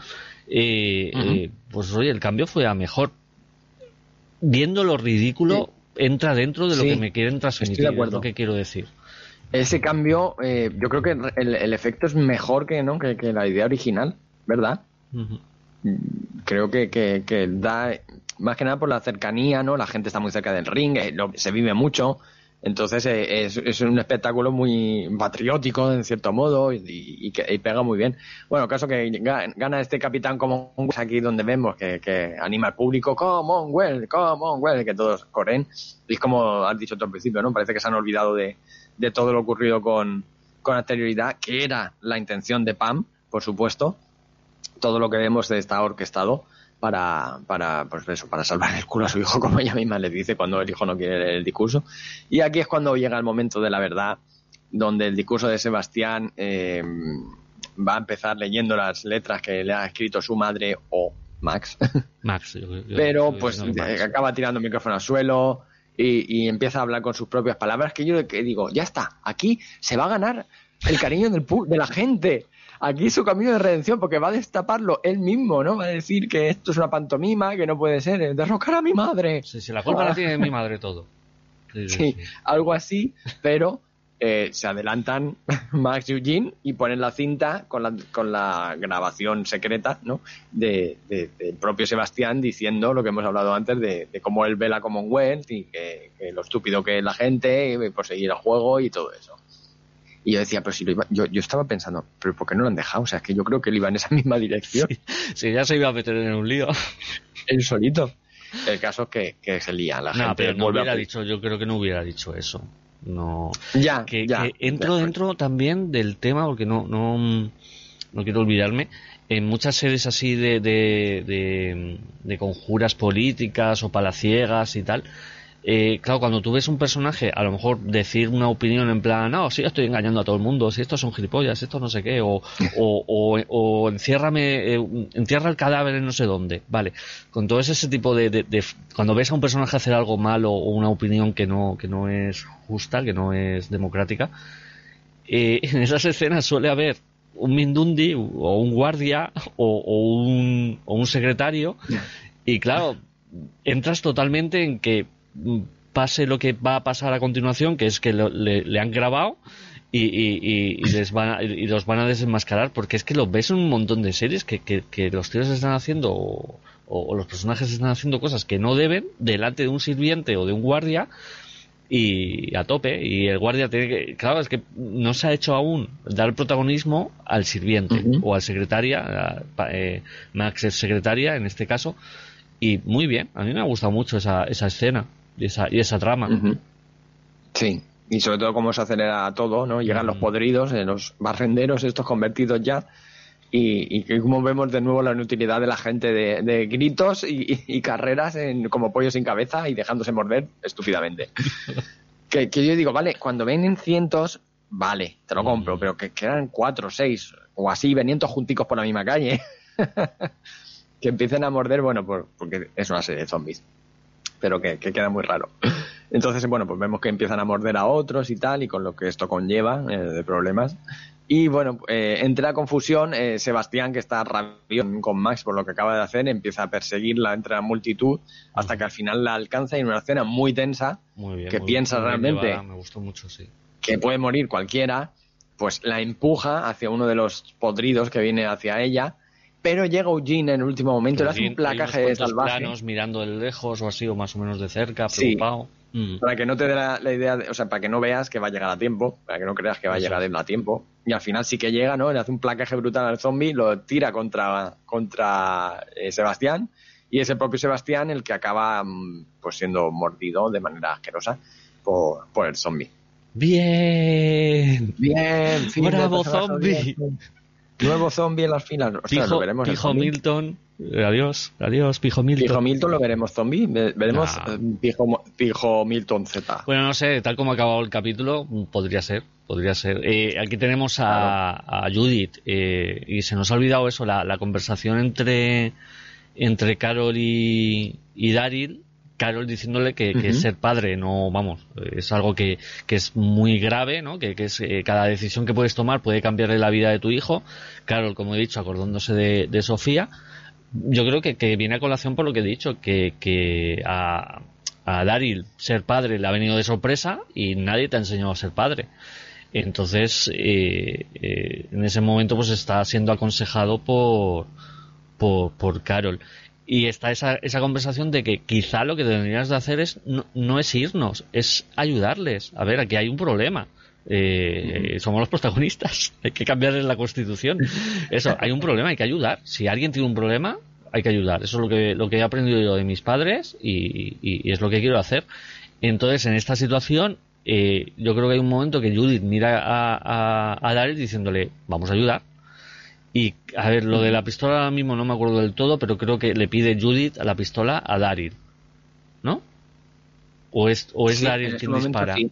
eh, eh, pues oye, el cambio fue a mejor. Viendo lo ridículo, entra dentro de lo que me quieren transmitir, es lo que quiero decir. Ese cambio, eh, yo creo que el, efecto es mejor que, ¿no? que, la idea original, ¿verdad? Creo que, que, da, más que nada por la cercanía, ¿no? La gente está muy cerca del ring, se vive mucho, entonces eh, es, un espectáculo muy patriótico, en cierto modo, y, pega muy bien. Bueno, caso que gana este capitán Commonwealth aquí donde vemos que, anima al público, Commonwealth, Commonwealth, que todos corren. Y como has dicho tú al principio, ¿no? Parece que se han olvidado de, todo lo ocurrido con, con anterioridad, que era la intención de Pam, por supuesto. Todo lo que vemos está orquestado para, para, pues eso, para salvar el culo a su hijo, como ella misma le dice cuando el hijo no quiere leer el discurso. Y aquí es cuando llega el momento de la verdad, donde el discurso de Sebastián eh, va a empezar leyendo las letras que le ha escrito su madre o Max. Max, Pero pues acaba tirando el micrófono al suelo y, empieza a hablar con sus propias palabras que yo que digo, ya está, aquí se va a ganar el cariño del, de la gente aquí su camino de redención, porque va a destaparlo él mismo, ¿no? Va a decir que esto es una pantomima, que no puede ser, derrocar a mi madre. Sí, sí, la culpa la tiene mi madre todo. Sí, algo así, pero eh, se adelantan Max y Eugene y ponen la cinta con la, con la grabación secreta ¿no? de, del propio Sebastián diciendo lo que hemos hablado antes de, cómo él ve la Commonwealth y que, que, lo estúpido que es la gente, y por seguir el juego y todo eso. Y yo decía, pero si lo iba, yo, yo estaba pensando, pero ¿por qué no lo han dejado? O sea, es que yo creo que él iba en esa misma dirección. Sí, ya se iba a meter en un lío. Él solito. El caso es que, que se lía la no, gente. Pero no hubiera dicho, yo creo que no hubiera dicho eso. No. Ya, que, ya. entro dentro también del tema, porque no, no, no quiero olvidarme. En muchas series así de, de, de, de conjuras políticas o palaciegas y tal, eh, claro, cuando tú ves un personaje, a lo mejor decir una opinión en plan, no, sí, estoy engañando a todo el mundo, si estos son gilipollas, esto no sé qué, o, o, o, enciérrame, eh, entierra el cadáver en no sé dónde, vale. Con todo ese tipo de, cuando ves a un personaje hacer algo malo o una opinión que no, que no es justa, que no es democrática, eh, en esas escenas suele haber un Mindundi o un guardia o, o, un, o un secretario y claro, entras totalmente en que pase lo que va a pasar a continuación, que es que le, han grabado y, les van y los van a desenmascarar, porque es que lo ves en un montón de series que, que, los tíos están haciendo o, los personajes están haciendo cosas que no deben delante de un sirviente o de un guardia y a tope. Y el guardia tiene que claro es que no se ha hecho aún dar protagonismo al sirviente o al secretaria eh, Max es secretaria en este caso y muy bien a mí me ha gustado mucho esa, esa escena y esa, y esa trama. Sí, y sobre todo cómo se acelera todo, ¿no? Llegan los podridos, eh, los barrenderos estos convertidos ya, y, y como vemos de nuevo la inutilidad de la gente de, de gritos y, y, carreras en, como pollo sin cabeza y dejándose morder estúpidamente. que, que, yo digo, vale, cuando ven en cientos, vale, te lo compro, pero que quedan cuatro, seis o así, veniendo junticos por la misma calle, que empiecen a morder, bueno, por, porque es una serie de zombies, pero que, que, queda muy raro. Entonces, bueno, pues vemos que empiezan a morder a otros y tal, y con lo que esto conlleva eh, de problemas. Y bueno, eh, entre la confusión, eh, Sebastián, que está rabioso con Max por lo que acaba de hacer, empieza a perseguirla entre la multitud hasta que al final la alcanza y en una escena muy tensa, Muy bien, que muy piensa bien realmente llevada, me gustó mucho, sí. que puede morir cualquiera, pues la empuja hacia uno de los podridos que viene hacia ella, pero llega Eugene en el último momento, le hace Hay un unos placaje cuantos salvaje planos mirando de lejos o así, o más o menos de cerca, Sí. preocupado. Mm. para que no te dé la, la idea, de- o sea, para que no veas que va a llegar a tiempo, para que no creas que va a llegar a tiempo. Y al final sí que llega, ¿no? Le hace un placaje brutal al zombie, lo tira contra, contra eh, Sebastián, y es el propio Sebastián el que acaba mm, pues siendo mordido de manera asquerosa por, por el zombie. Bien. Bien, Bravo, zombie. bien. Nuevo zombie en las filas. Ostras, Pijo, lo veremos el Pijo. Milton. Eh, Adiós, adiós, Pijo Milton. Pijo Milton lo veremos zombie. Ve- Veremos No. eh, Pijo, Pijo Milton Z. Bueno, no sé, tal como ha acabado el capítulo, podría ser, podría ser. Eh, aquí tenemos a, a Judith eh, y se nos ha olvidado eso, la, la conversación entre, entre Carol y, y Daryl. Carol diciéndole que, ser padre no, vamos, es algo que, que es muy grave, ¿no? Que, que es, eh, cada decisión que puedes tomar puede cambiarle la vida de tu hijo. Carol, como he dicho, acordándose de, de Sofía. Yo creo que, que viene a colación por lo que he dicho, que, que a, a Daryl ser padre le ha venido de sorpresa y nadie te ha enseñado a ser padre. Entonces, eh, eh, en ese momento pues está siendo aconsejado por, por, por Carol. Y está esa, esa conversación de que quizá lo que deberías de hacer es no, no es irnos, es ayudarles. A ver, aquí hay un problema. Eh, somos los protagonistas, hay que cambiarles la constitución. Eso, hay un problema, hay que ayudar. Si alguien tiene un problema, hay que ayudar. Eso es lo que, lo que he aprendido yo de mis padres y, y- es lo que quiero hacer. Entonces, en esta situación, eh, yo creo que hay un momento que Judith mira a, a, a diciéndole, vamos a ayudar. Y, a ver, lo de la pistola ahora mismo no me acuerdo del todo, pero creo que le pide Judith a la pistola a Daryl. ¿No? ¿O es, o es Sí, Daryl quien dispara? sí.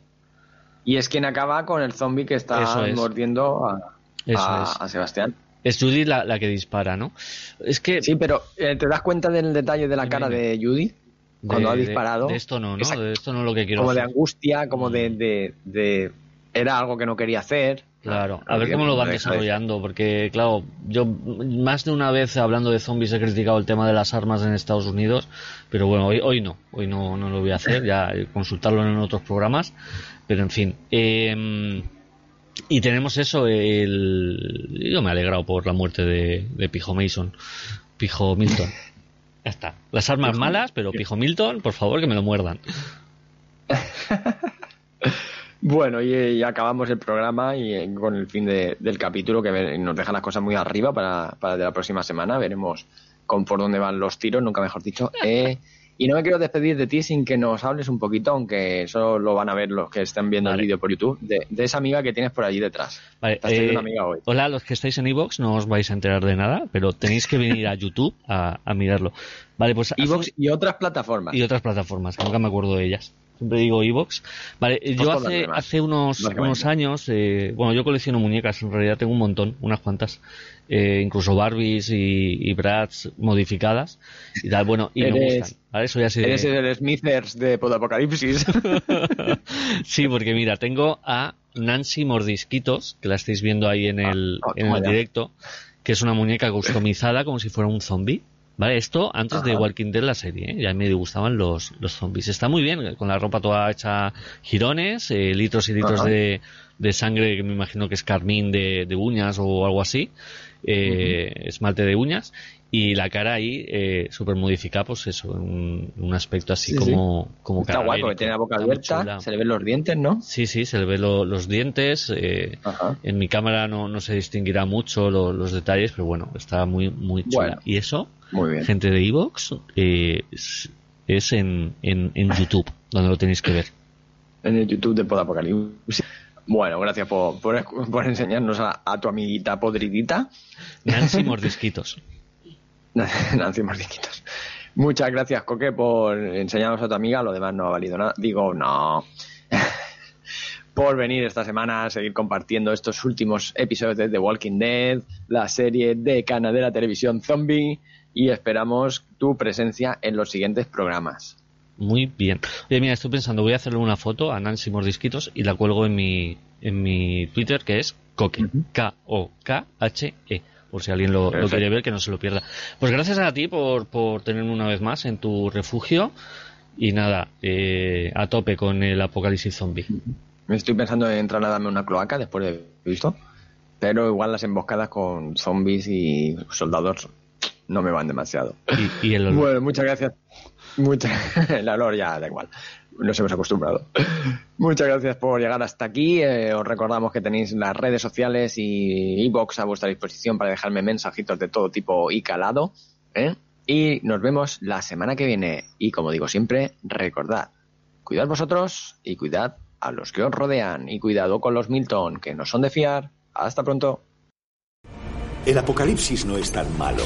Y es quien acaba con el zombie que está es. mordiendo a, a- Sebastián. Es Judith la, la que dispara, ¿no? Es que... Sí, pero eh, ¿te das cuenta del detalle de la cara de Judy? Cuando de- ha disparado. De, esto no, ¿no? Esa- De esto no es lo que quiero como de angustia, como Mm. de, de- Era algo que no quería hacer. Claro, a ver cómo lo van desarrollando, porque claro, yo más de una vez hablando de zombies he criticado el tema de las armas en Estados Unidos, pero bueno, hoy, hoy no, hoy no, no lo voy a hacer, ya consultarlo en otros programas, pero en fin. eh, y tenemos eso, el... yo me he alegrado por la muerte de, de Pijo Mason, Pijo Milton. Ya está. Las armas malas, pero Pijo Milton, por favor, que me lo muerdan. Bueno, y, y acabamos el programa y eh, con el fin de- del capítulo que nos deja las cosas muy arriba para, para de la próxima semana. Veremos con por dónde van los tiros, nunca mejor dicho. Eh, y no me quiero despedir de ti sin que nos hables un poquito, aunque eso lo van a ver los que estén viendo Vale. el vídeo por YouTube, de, de esa amiga que tienes por allí detrás. Vale, Te has traído eh, una amiga hoy. Hola, los que estáis en iVoox no os vais a enterar de nada, pero tenéis que venir a YouTube a, a mirarlo. Vale, pues Evox y otras plataformas. y otras plataformas, que nunca me acuerdo de ellas. Siempre digo iVoox. Vale, eh, yo hace, hace unos, unos años, eh, bueno, yo colecciono muñecas, en realidad tengo un montón, unas cuantas, eh, incluso Barbies y, y Bratz modificadas y tal, bueno, y me gustan. ¿vale? Soy así de- Eres el Smithers de Podapocalipsis. sí, porque mira, tengo a Nancy Mordisquitos, que la estáis viendo ahí en el, Ah, en el ya. directo, que es una muñeca customizada como si fuera un zombie. ¿Vale? Esto antes de. Walking Dead la serie, ¿eh? ya me gustaban los, los zombies. Está muy bien, con la ropa toda hecha girones, eh, litros y litros de, de sangre que me imagino que es carmín de, de uñas o algo así, eh, esmalte de uñas, y la cara ahí eh, súper modificada, pues eso, un, un aspecto así Sí, sí. como, como Está guay porque tiene la boca abierta, se le ven los dientes, ¿no? Sí, sí, se le ve lo- los dientes. eh, en mi cámara no, no se distinguirá mucho lo- los detalles, pero bueno, está muy, muy chula. Bueno. Y eso, Muy bien. gente de Evox, eh, es, es en, en, en YouTube, donde lo tenéis que ver. En el YouTube de Podapocalipsis. Bueno, gracias por, por, enseñarnos a, tu amiguita podridita. Nancy Mordisquitos. Nancy Mordisquitos. Muchas gracias, Coque, por enseñarnos a tu amiga. Lo demás no ha valido nada. Digo, no. por venir esta semana a seguir compartiendo estos últimos episodios de The Walking Dead, la serie de de la televisión Zombie, y esperamos tu presencia en los siguientes programas. Muy bien. Oye, mira, estoy pensando, voy a hacerle una foto a Nancy Mordisquitos y la cuelgo en mi, en mi Twitter, que es Coque. K-O-K-H-E. Por si alguien lo, quiere ver, que no se lo pierda. Pues gracias a ti por, por tenerme una vez más en tu refugio. Y nada, eh, a tope con el apocalipsis zombie. Me estoy pensando en entrar a darme una cloaca después de visto. Pero igual las emboscadas con zombies y soldados no me van demasiado. Y, el Bueno, muchas gracias. Mucha... el olor ya da igual. Nos hemos acostumbrado. Muchas gracias por llegar hasta aquí. Eh, os recordamos que tenéis las redes sociales y e-box a vuestra disposición para dejarme mensajitos de todo tipo y calado. ¿eh? Y nos vemos la semana que viene. Y como digo siempre, recordad, cuidad vosotros y cuidad a los que os rodean. Y cuidado con los Milton, que no son de fiar. Hasta pronto. El apocalipsis no es tan malo